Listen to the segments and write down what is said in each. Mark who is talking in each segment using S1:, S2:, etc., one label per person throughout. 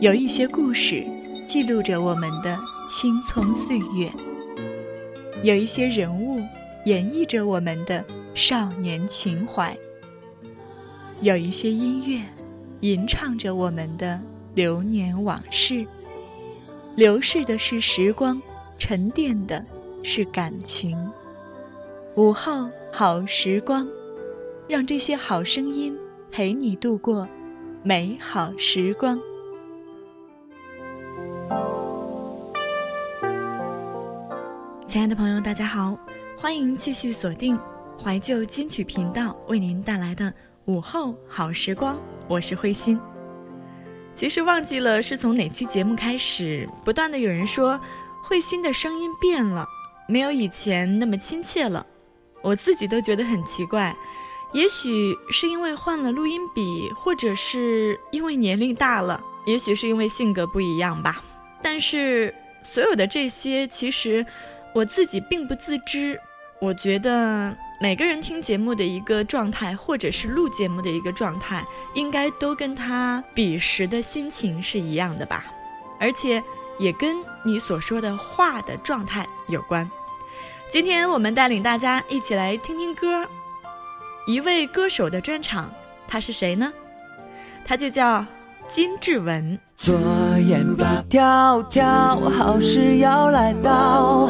S1: 有一些故事记录着我们的青葱岁月，有一些人物演绎着我们的少年情怀，有一些音乐吟唱着我们的流年往事。流逝的是时光，沉淀的是感情。午后好时光，让这些好声音陪你度过美好时光。亲爱的朋友，大家好，欢迎继续锁定怀旧金曲频道为您带来的午后好时光，我是慧心。其实忘记了是从哪期节目开始，不断的有人说慧心的声音变了，没有以前那么亲切了。我自己都觉得很奇怪，也许是因为换了录音笔，或者是因为年龄大了，也许是因为性格不一样吧。但是所有的这些，其实我自己并不自知。我觉得每个人听节目的一个状态，或者是录节目的一个状态，应该都跟他彼时的心情是一样的吧，而且也跟你所说的话的状态有关。今天我们带领大家一起来听听歌，一位歌手的专场，他是谁呢？他就叫金志文。
S2: 左眼皮跳跳，好事要来到，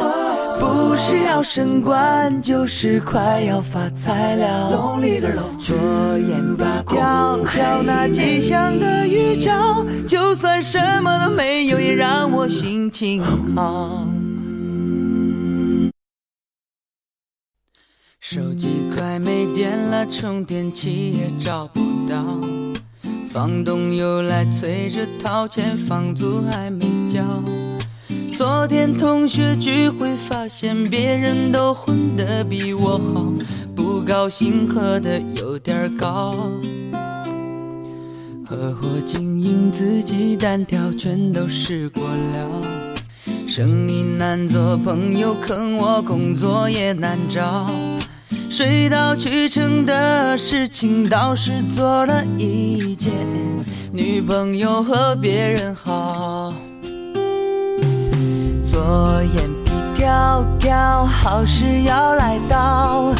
S2: 不是要升官，就是快要发财了。左眼皮跳跳，那吉祥的预兆，就算什么都没有，也让我心情好。手机快没电了，充电器也找不到，房东又来催着掏钱，房租还没交。昨天同学聚会，发现别人都混得比我好，不高兴喝的有点高。合伙经营自己单挑，全都试过了，生意难做，朋友坑我，工作也难找。水到渠成的事情倒是做了一件，女朋友和别人好。左眼皮跳跳，好事要来到，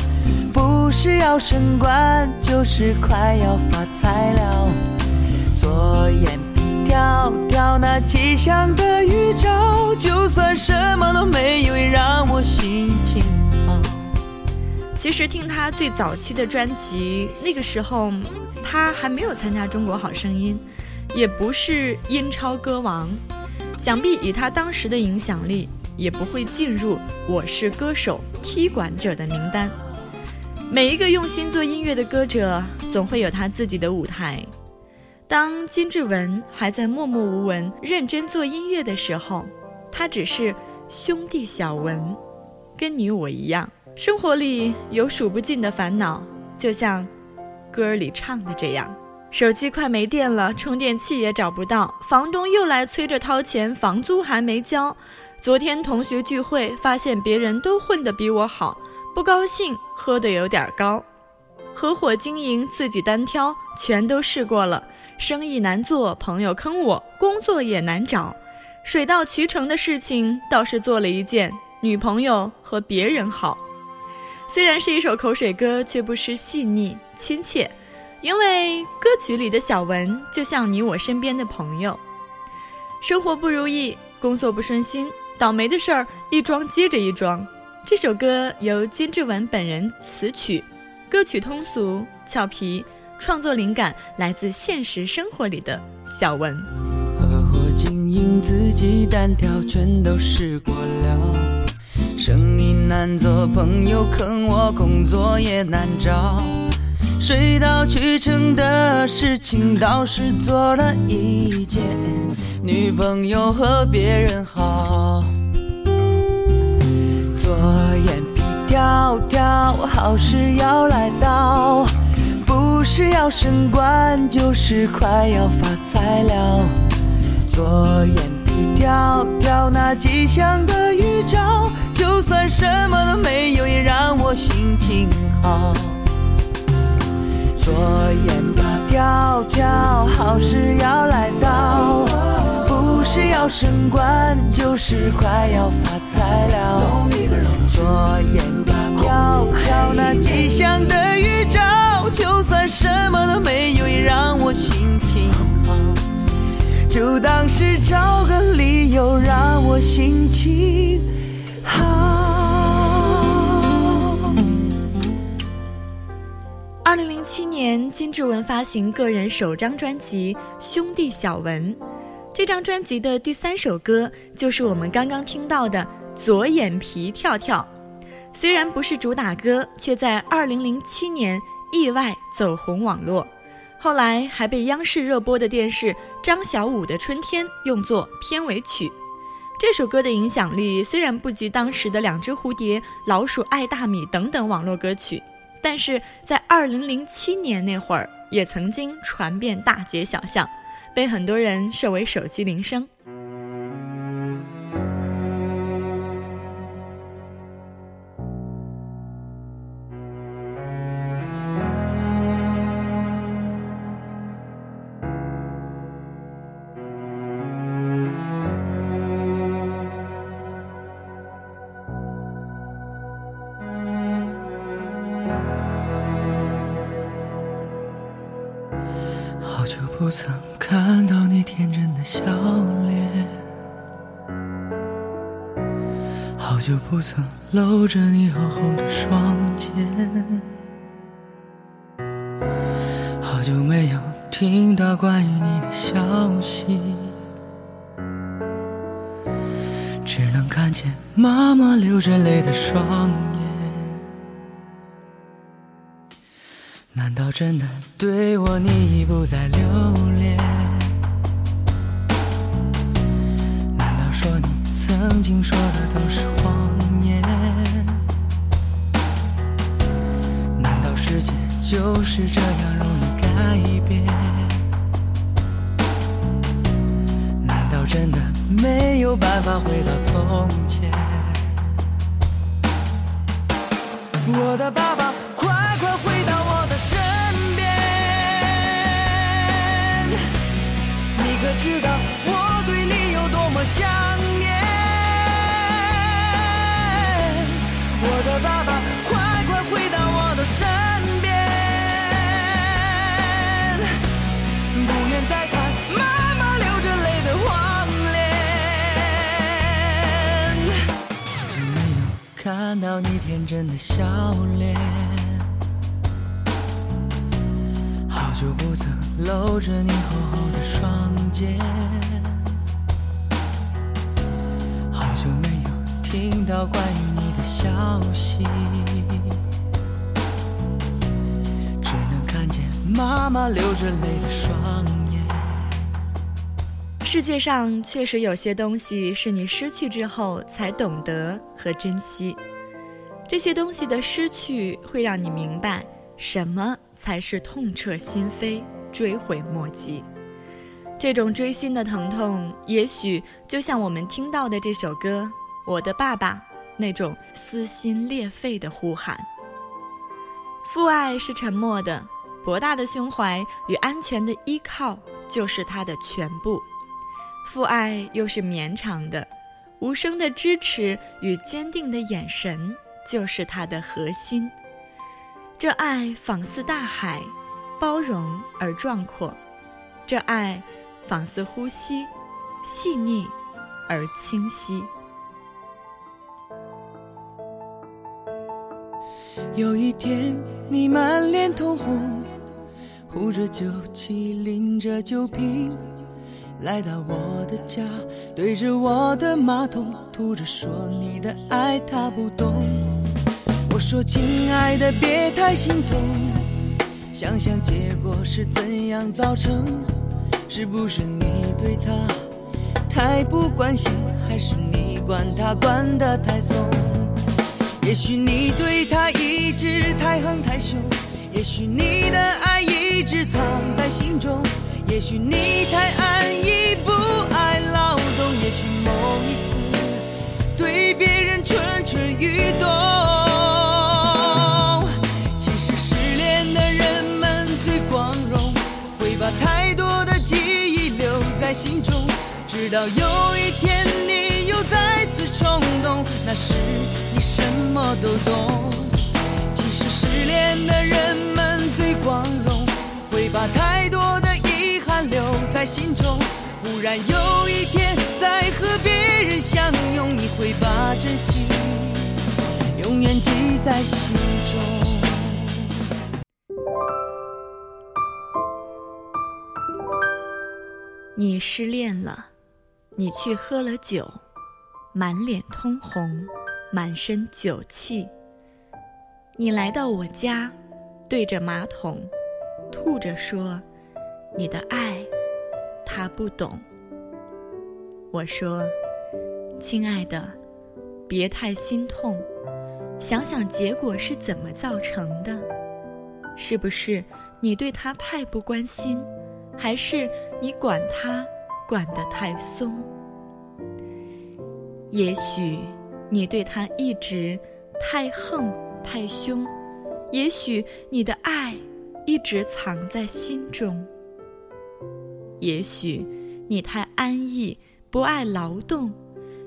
S2: 不是要升官，就是快要发财了。左眼皮跳跳，那吉祥的预兆，就算什么都没有，也让我心情。
S1: 其实听他最早期的专辑，那个时候他还没有参加《中国好声音》，也不是英超歌王，想必以他当时的影响力，也不会进入《我是歌手》踢馆者的名单。每一个用心做音乐的歌者，总会有他自己的舞台。当金志文还在默默无闻、认真做音乐的时候，他只是兄弟小文，跟你我一样。生活里有数不尽的烦恼，就像歌里唱的这样。手机快没电了，充电器也找不到，房东又来催着掏钱，房租还没交。昨天同学聚会，发现别人都混得比我好，不高兴，喝得有点高。合伙经营，自己单挑，全都试过了，生意难做，朋友坑我，工作也难找。水到渠成的事情倒是做了一件，女朋友和别人好。虽然是一首口水歌，却不失细腻亲切，因为歌曲里的小文就像你我身边的朋友。生活不如意，工作不顺心，倒霉的事儿一桩接着一桩。这首歌由金志文本人词曲，歌曲通俗俏皮，创作灵感来自现实生活里的小文。
S2: 合伙经营自己单挑，全都试过了。生意难做，朋友坑我，工作也难找。水到渠成的事情倒是做了一件，女朋友和别人好。左眼皮跳跳，好事要来到，不是要升官，就是快要发财了。左眼一条条那吉祥的预兆就算什么都没有也让我心情好。左眼皮跳跳好事要来到不是要升官就是快要发财了。就当是找个理由，让我心情好。
S1: 二零零七年，金志文发行个人首张专辑《兄弟小文》，这张专辑的第三首歌就是我们刚刚听到的《左眼皮跳跳》。虽然不是主打歌，却在二零零七年意外走红网络。后来还被央视热播的电视《张小五的春天》用作片尾曲。这首歌的影响力虽然不及当时的《两只蝴蝶》《老鼠爱大米》等等网络歌曲，但是在2007年那会儿，也曾经传遍大街小巷，被很多人设为手机铃声。
S2: 不曾看到你天真的笑脸，好久不曾搂着你厚厚的双肩，好久没有听到关于你的消息，只能看见妈妈流着泪的双眼。真的对我你已不再留恋？难道说你曾经说的都是谎言？难道世界就是这样容易改变？难道真的没有办法回到从前？我的爸爸。快快回可知道我对你有多么想念，我的爸爸，快快回到我的身边，不愿再看妈妈流着泪的黄脸，好久没有看到你天真的笑脸，好久不曾搂着你厚厚的双。好久没有听到关于你的消息，只能看见妈妈流着泪的双眼。
S1: 世界上确实有些东西是你失去之后才懂得和珍惜，这些东西的失去会让你明白什么才是痛彻心扉、追悔莫及。这种锥心的疼痛，也许就像我们听到的这首歌《我的爸爸》那种撕心裂肺的呼喊。父爱是沉默的，博大的胸怀与安全的依靠就是他的全部；父爱又是绵长的，无声的支持与坚定的眼神就是他的核心。这爱仿似大海，包容而壮阔。这爱。仿似呼吸，细腻而清晰。
S2: 有一天，你满脸通红，呼着酒气，拎着酒瓶，来到我的家，对着我的马桶吐着说你的爱他不懂。我说亲爱的，别太心痛，想想结果是怎样造成。是不是你对他太不关心，还是你管他管得太松？也许你对他一直太横太凶，也许你的爱一直藏在心中，也许你太安逸不爱劳动，也许某一次对别人蠢蠢欲动。心中，直到有一天你又再次冲动，那时你什么都懂。其实失恋的人们最光荣，会把太多的遗憾留在心中。忽然有一天再和别人相拥，你会把真心永远记在心中。
S1: 你失恋了，你去喝了酒，满脸通红，满身酒气。你来到我家，对着马桶，吐着说：“你的爱，他不懂。”我说：“亲爱的，别太心痛，想想结果是怎么造成的，是不是你对他太不关心？”还是你管他管得太松？也许你对他一直太横太凶，也许你的爱一直藏在心中。也许你太安逸不爱劳动，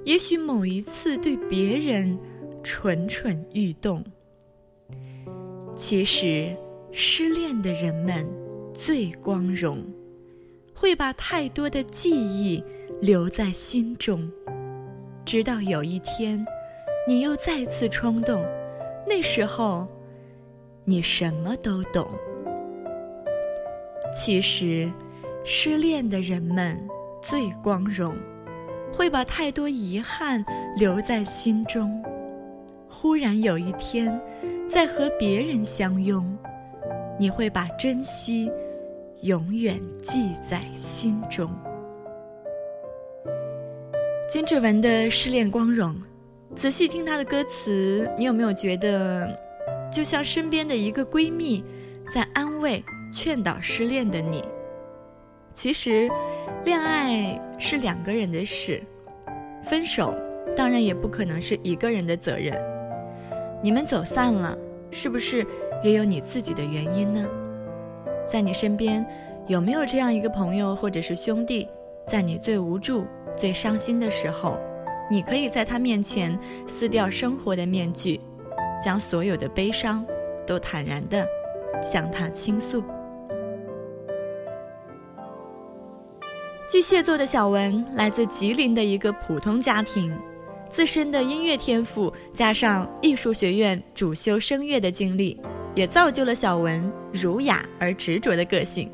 S1: 也许某一次对别人蠢蠢欲动。其实，失恋的人们最光荣。会把太多的记忆留在心中，直到有一天，你又再次冲动，那时候，你什么都懂。其实，失恋的人们最光荣，会把太多遗憾留在心中。忽然有一天，在和别人相拥，你会把珍惜。永远记在心中。金志文的《失恋光荣》，仔细听他的歌词，你有没有觉得，就像身边的一个闺蜜，在安慰、劝导失恋的你？其实，恋爱是两个人的事，分手当然也不可能是一个人的责任。你们走散了，是不是也有你自己的原因呢？在你身边，有没有这样一个朋友或者是兄弟，在你最无助、最伤心的时候，你可以在他面前撕掉生活的面具，将所有的悲伤都坦然的向他倾诉。巨蟹座的小文来自吉林的一个普通家庭，自身的音乐天赋加上艺术学院主修声乐的经历。也造就了小文儒雅而执着的个性。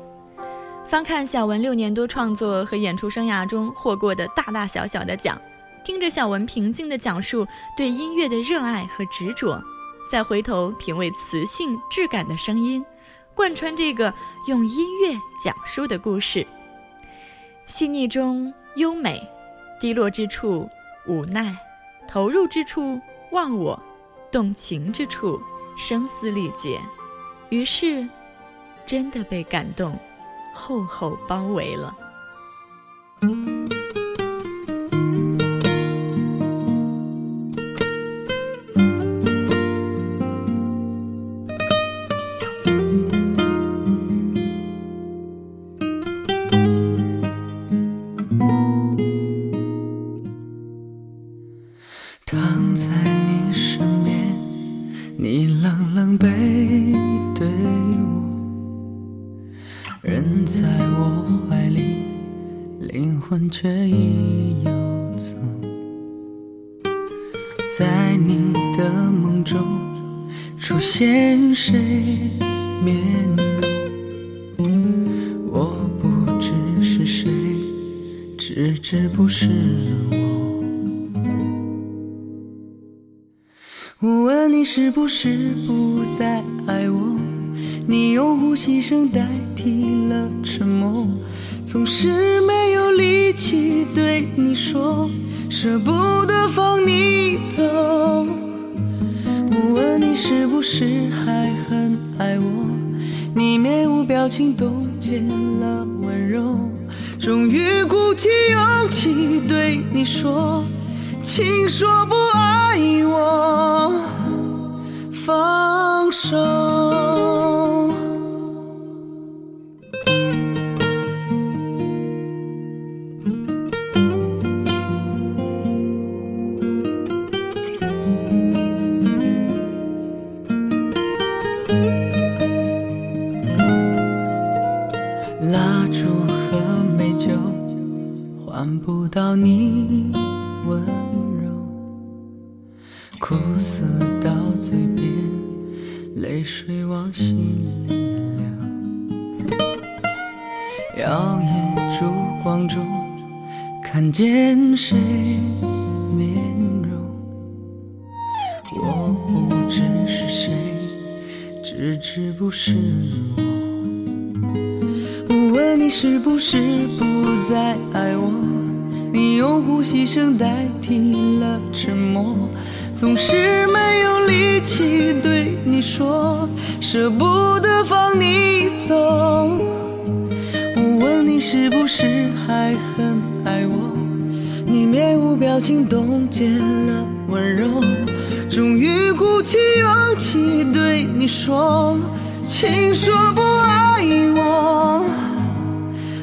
S1: 翻看小文六年多创作和演出生涯中获过的大大小小的奖，听着小文平静的讲述对音乐的热爱和执着，再回头品味磁性质感的声音，贯穿这个用音乐讲述的故事。细腻中优美，低落之处无奈，投入之处忘我，动情之处。声嘶力竭，于是，真的被感动，厚厚包围了。
S2: 我问你是不是不再爱我？你用呼吸声代替了沉默。总是没有力气对你说，舍不得放你走。我问你是不是还很爱我，你面无表情冻结了温柔。终于鼓起勇气对你说，请说不爱你我，放手。苦涩到嘴边，泪水往心里流。摇曳烛光中，看见谁面容？我不知是谁，只知不是我。问你是不是不再爱我？你用呼吸声代替了沉默，总是没有力气对你说，舍不得放你走。我问你是不是还很爱我？你面无表情冻结了温柔，终于鼓起勇气对你说，请说不爱我。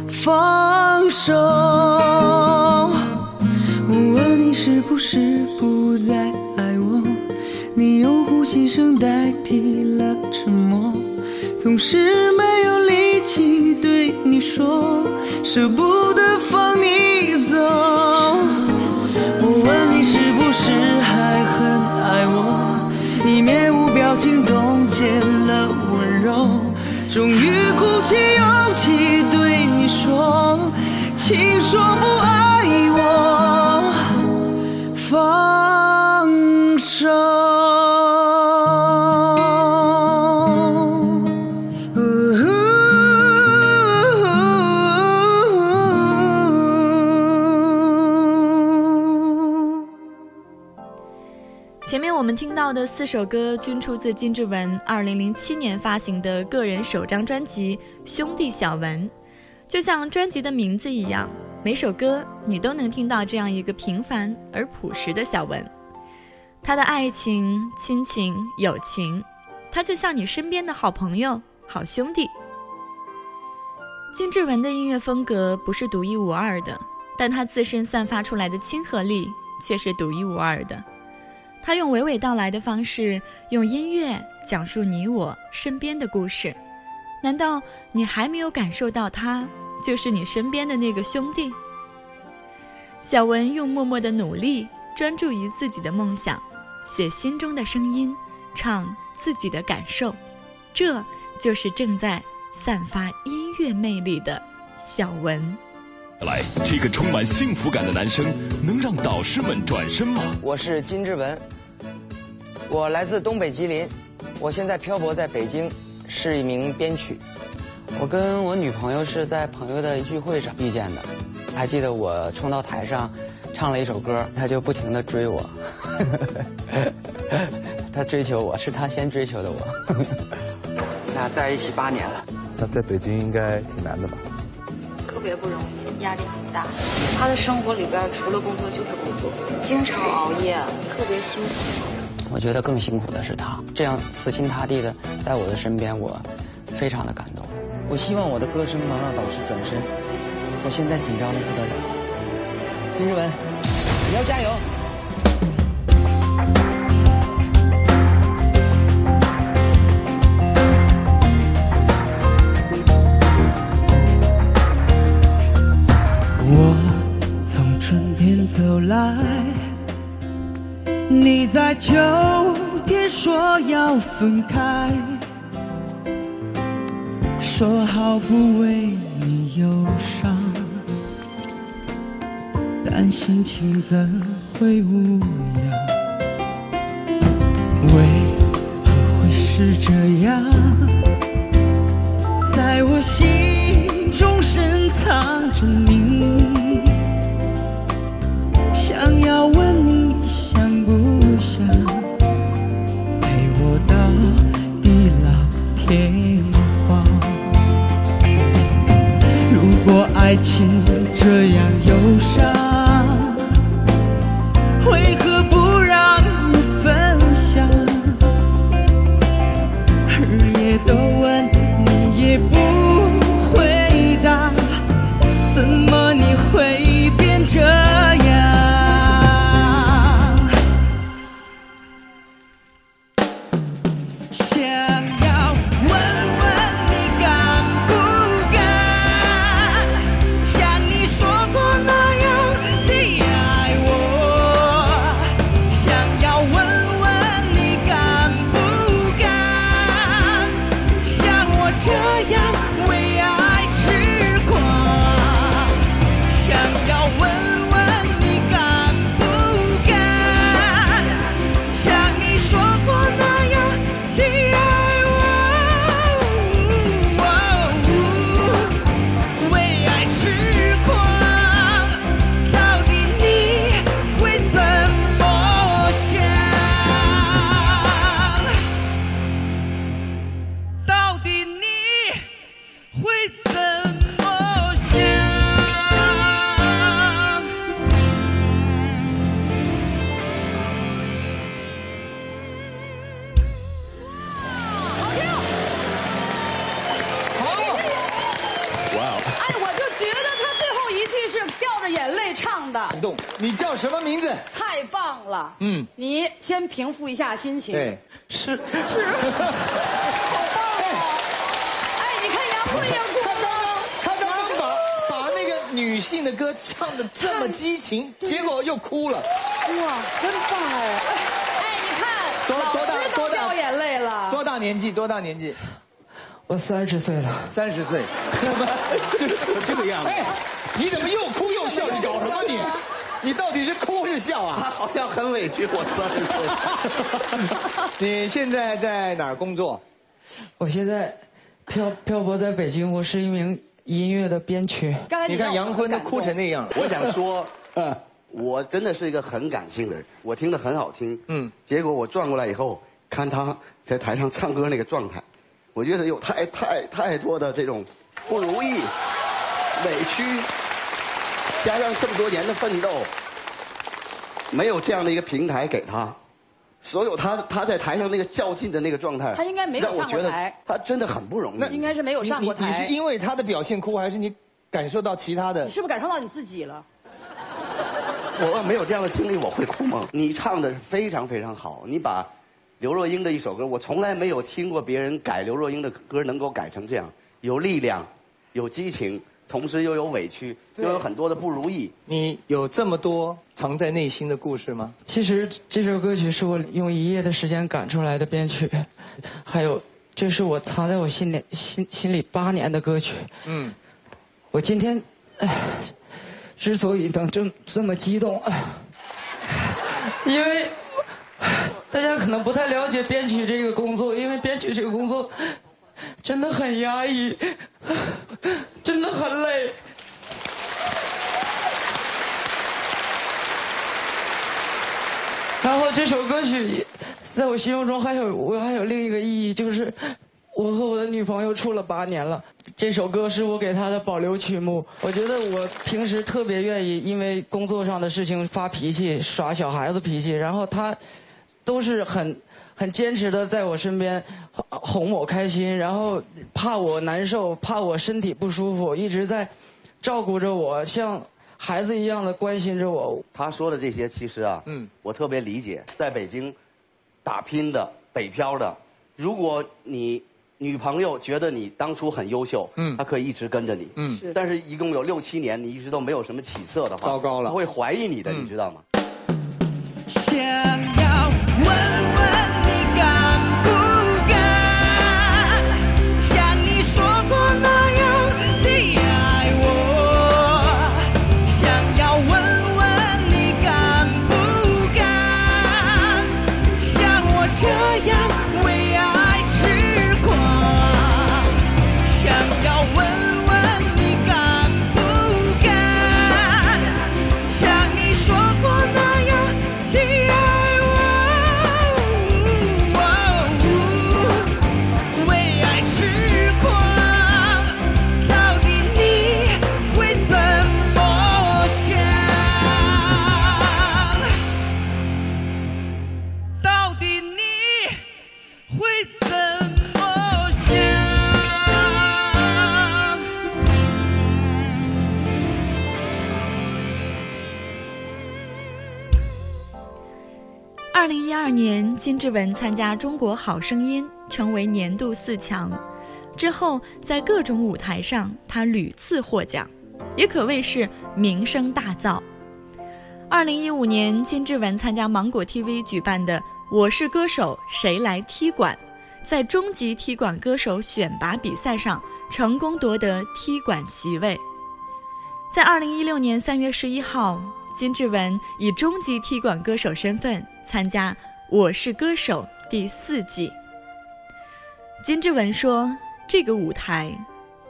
S2: 放手。我问你是不是你用呼吸声代替了沉默，总是没有力气对你说，舍不得放你走。我问你是不是还很爱我？你面无表情冻结了温柔，终于鼓起勇气对你说，请说不
S1: 的四首歌均出自金志文2007年发行的个人首张专辑《兄弟小文》，就像专辑的名字一样，每首歌你都能听到这样一个平凡而朴实的小文。他的爱情、亲情、友情，他就像你身边的好朋友、好兄弟。金志文的音乐风格不是独一无二的，但他自身散发出来的亲和力却是独一无二的。他用娓娓道来的方式，用音乐讲述你我身边的故事。难道你还没有感受到他就是你身边的那个兄弟？小文用默默的努力，专注于自己的梦想，写心中的声音，唱自己的感受，这就是正在散发音乐魅力的小文。
S3: 来，这个充满幸福感的男生能让导师们转身吗？
S4: 我是金志文，我来自东北吉林，我现在漂泊在北京，是一名编曲。我跟我女朋友是在朋友的聚会上遇见的，还记得我冲到台上唱了一首歌，她就不停的追我，她追求我是她先追求的我，那在一起八年了。
S5: 那在北京应该挺难的吧？
S6: 特别不容易，压力很大。他的生活里边除了工作就是工作，经常熬夜，特别辛苦。
S4: 我觉得更辛苦的是他，这样死心塌地的在我的身边，我非常的感动。我希望我的歌声能让导师转身。我现在紧张的不得了。金志文，你要加油！
S2: 来，你在秋天说要分开，说好不为你忧伤，但心情怎会无恙？为何会是这样？
S7: 平复一下心情。
S8: 对，是
S7: 是，好棒哦！哎，你看杨坤也哭了。
S8: 他刚刚把把那个女性的歌唱的这么激情，结果又哭了。
S7: 哇，真棒哎！哎，你看，
S8: 多多大
S7: 老师都
S8: 多大
S7: 掉眼泪了。
S8: 多大年纪？多大年纪？
S4: 我三十岁了，
S8: 三十岁，怎 么就是这个样子？哎，你怎么又哭又笑？你搞什么你？你到底是哭是笑啊？
S9: 他好像很委屈，我
S8: 三十岁。你现在在哪儿工作？
S4: 我现在漂漂泊在北京，我是一名音乐的编曲。
S8: 你看杨坤都哭成那样了。
S9: 我想说，嗯，我真的是一个很感性的人，我听得很好听，嗯，结果我转过来以后，看他在台上唱歌那个状态。我觉得有太太太多的这种不如意、委屈，加上这么多年的奋斗，没有这样的一个平台给他，所有他他在台上那个较劲的那个状态，
S7: 他应该没有上过台，
S9: 他真的很不容易。
S7: 应该是没有上过台。
S8: 你是因为他的表现哭，还是你感受到其他的？
S7: 你是不是感受到你自己了？
S9: 我要没有这样的经历，我会哭吗？你唱的非常非常好，你把。刘若英的一首歌，我从来没有听过别人改刘若英的歌能够改成这样，有力量，有激情，同时又有委屈，又有很多的不如意。
S8: 你有这么多藏在内心的故事吗？
S4: 其实这首歌曲是我用一夜的时间赶出来的编曲，还有这是我藏在我心里心心里八年的歌曲。嗯，我今天之所以能这这么激动，因为。大家可能不太了解编曲这个工作，因为编曲这个工作真的很压抑，真的很累。然后这首歌曲在我心目中还有我还有另一个意义，就是我和我的女朋友处了八年了。这首歌是我给她的保留曲目。我觉得我平时特别愿意因为工作上的事情发脾气、耍小孩子脾气，然后她。都是很很坚持的，在我身边哄我开心，然后怕我难受，怕我身体不舒服，一直在照顾着我，像孩子一样的关心着我。
S9: 他说的这些，其实啊，嗯，我特别理解，在北京打拼的北漂的，如果你女朋友觉得你当初很优秀，嗯，她可以一直跟着你，嗯，但是一共有六七年，你一直都没有什么起色的话，
S8: 糟糕了，
S9: 她会怀疑你的，你知道吗？
S1: 金志文参加《中国好声音》，成为年度四强。之后，在各种舞台上，他屡次获奖，也可谓是名声大噪。二零一五年，金志文参加芒果 TV 举办的《我是歌手谁来踢馆》，在终极踢馆歌手选拔比赛上，成功夺得踢馆席位。在二零一六年三月十一号，金志文以终极踢馆歌手身份参加。我是歌手第四季。金志文说：“这个舞台，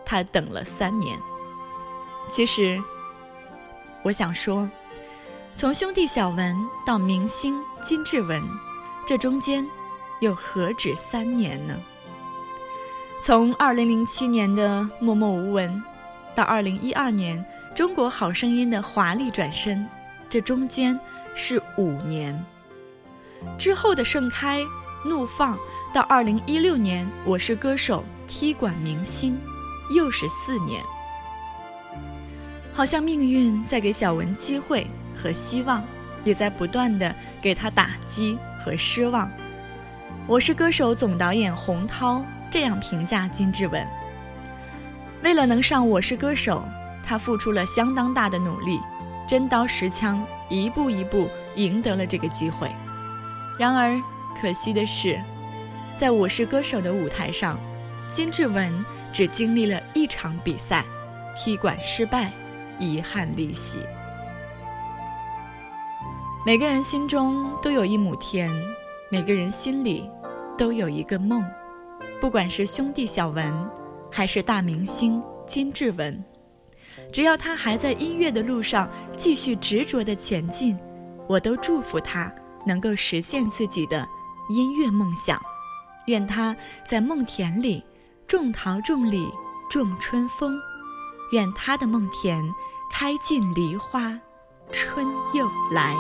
S1: 他等了三年。其实，我想说，从兄弟小文到明星金志文，这中间又何止三年呢？从二零零七年的默默无闻，到二零一二年《中国好声音》的华丽转身，这中间是五年。”之后的盛开、怒放，到二零一六年《我是歌手》踢馆明星，又是四年。好像命运在给小文机会和希望，也在不断的给他打击和失望。我是歌手总导演洪涛这样评价金志文。为了能上《我是歌手》，他付出了相当大的努力，真刀实枪，一步一步赢得了这个机会。然而，可惜的是，在我是歌手的舞台上，金志文只经历了一场比赛，踢馆失败，遗憾离席。每个人心中都有一亩田，每个人心里都有一个梦，不管是兄弟小文。还是大明星金志文，只要他还在音乐的路上继续执着的前进，我都祝福他能够实现自己的音乐梦想。愿他在梦田里种桃种李种春风，愿他的梦田开尽梨花春又来。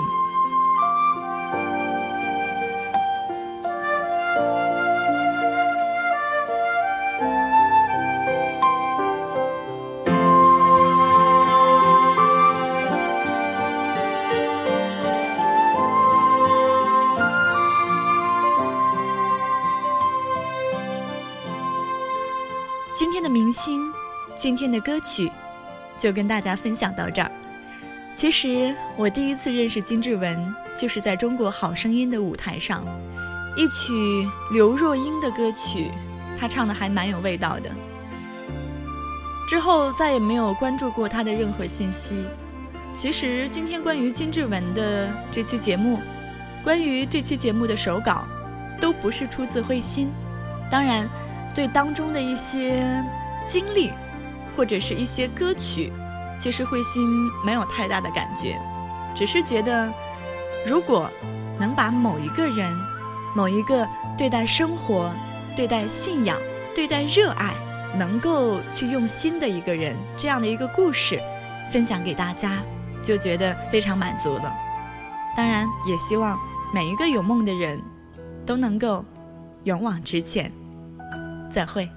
S1: 今天的明星，今天的歌曲就跟大家分享到这儿。其实我第一次认识金志文，就是在中国好声音的舞台上，一曲刘若英的歌曲，她唱的还蛮有味道的。之后再也没有关注过她的任何信息。其实今天关于金志文的这期节目，关于这期节目的手稿，都不是出自慧心，当然，对当中的一些。经历，或者是一些歌曲，其实慧心没有太大的感觉，只是觉得，如果能把某一个人、某一个对待生活、对待信仰、对待热爱，能够去用心的一个人，这样的一个故事，分享给大家，就觉得非常满足了。当然，也希望每一个有梦的人，都能够勇往直前。再会。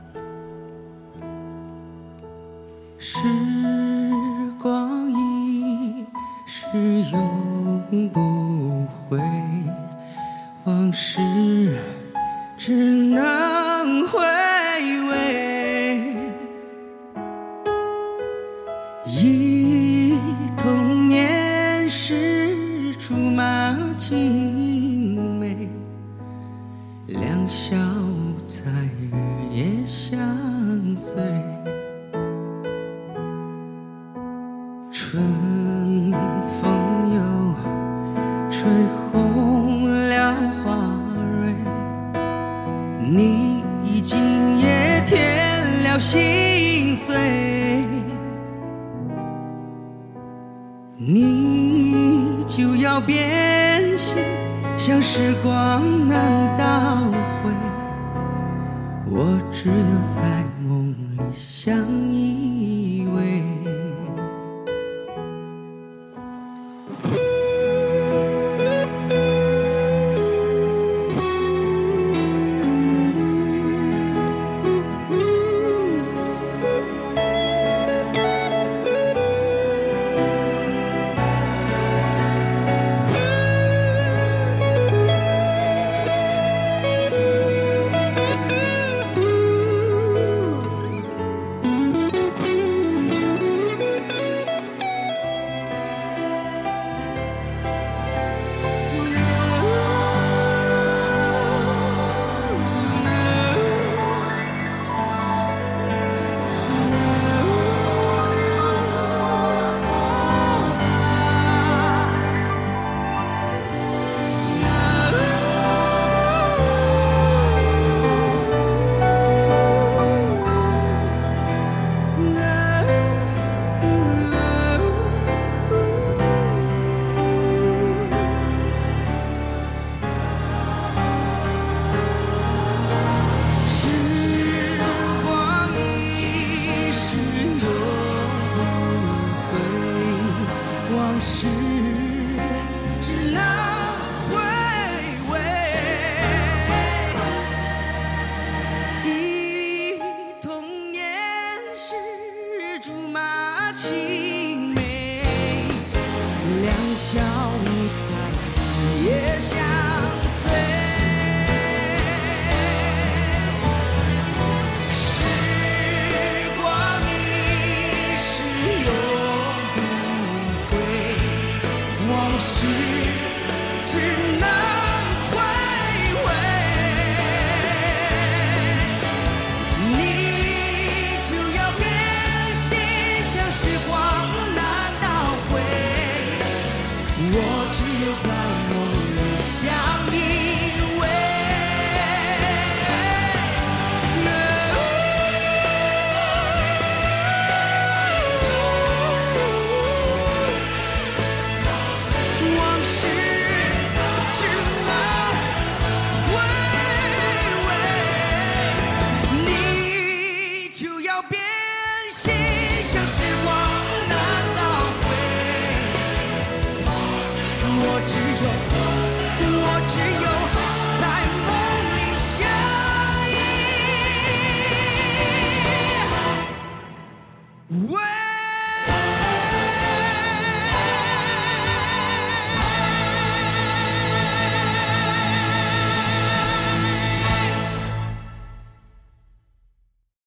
S2: 时光一逝永不回，往事只能回只有在梦里相依。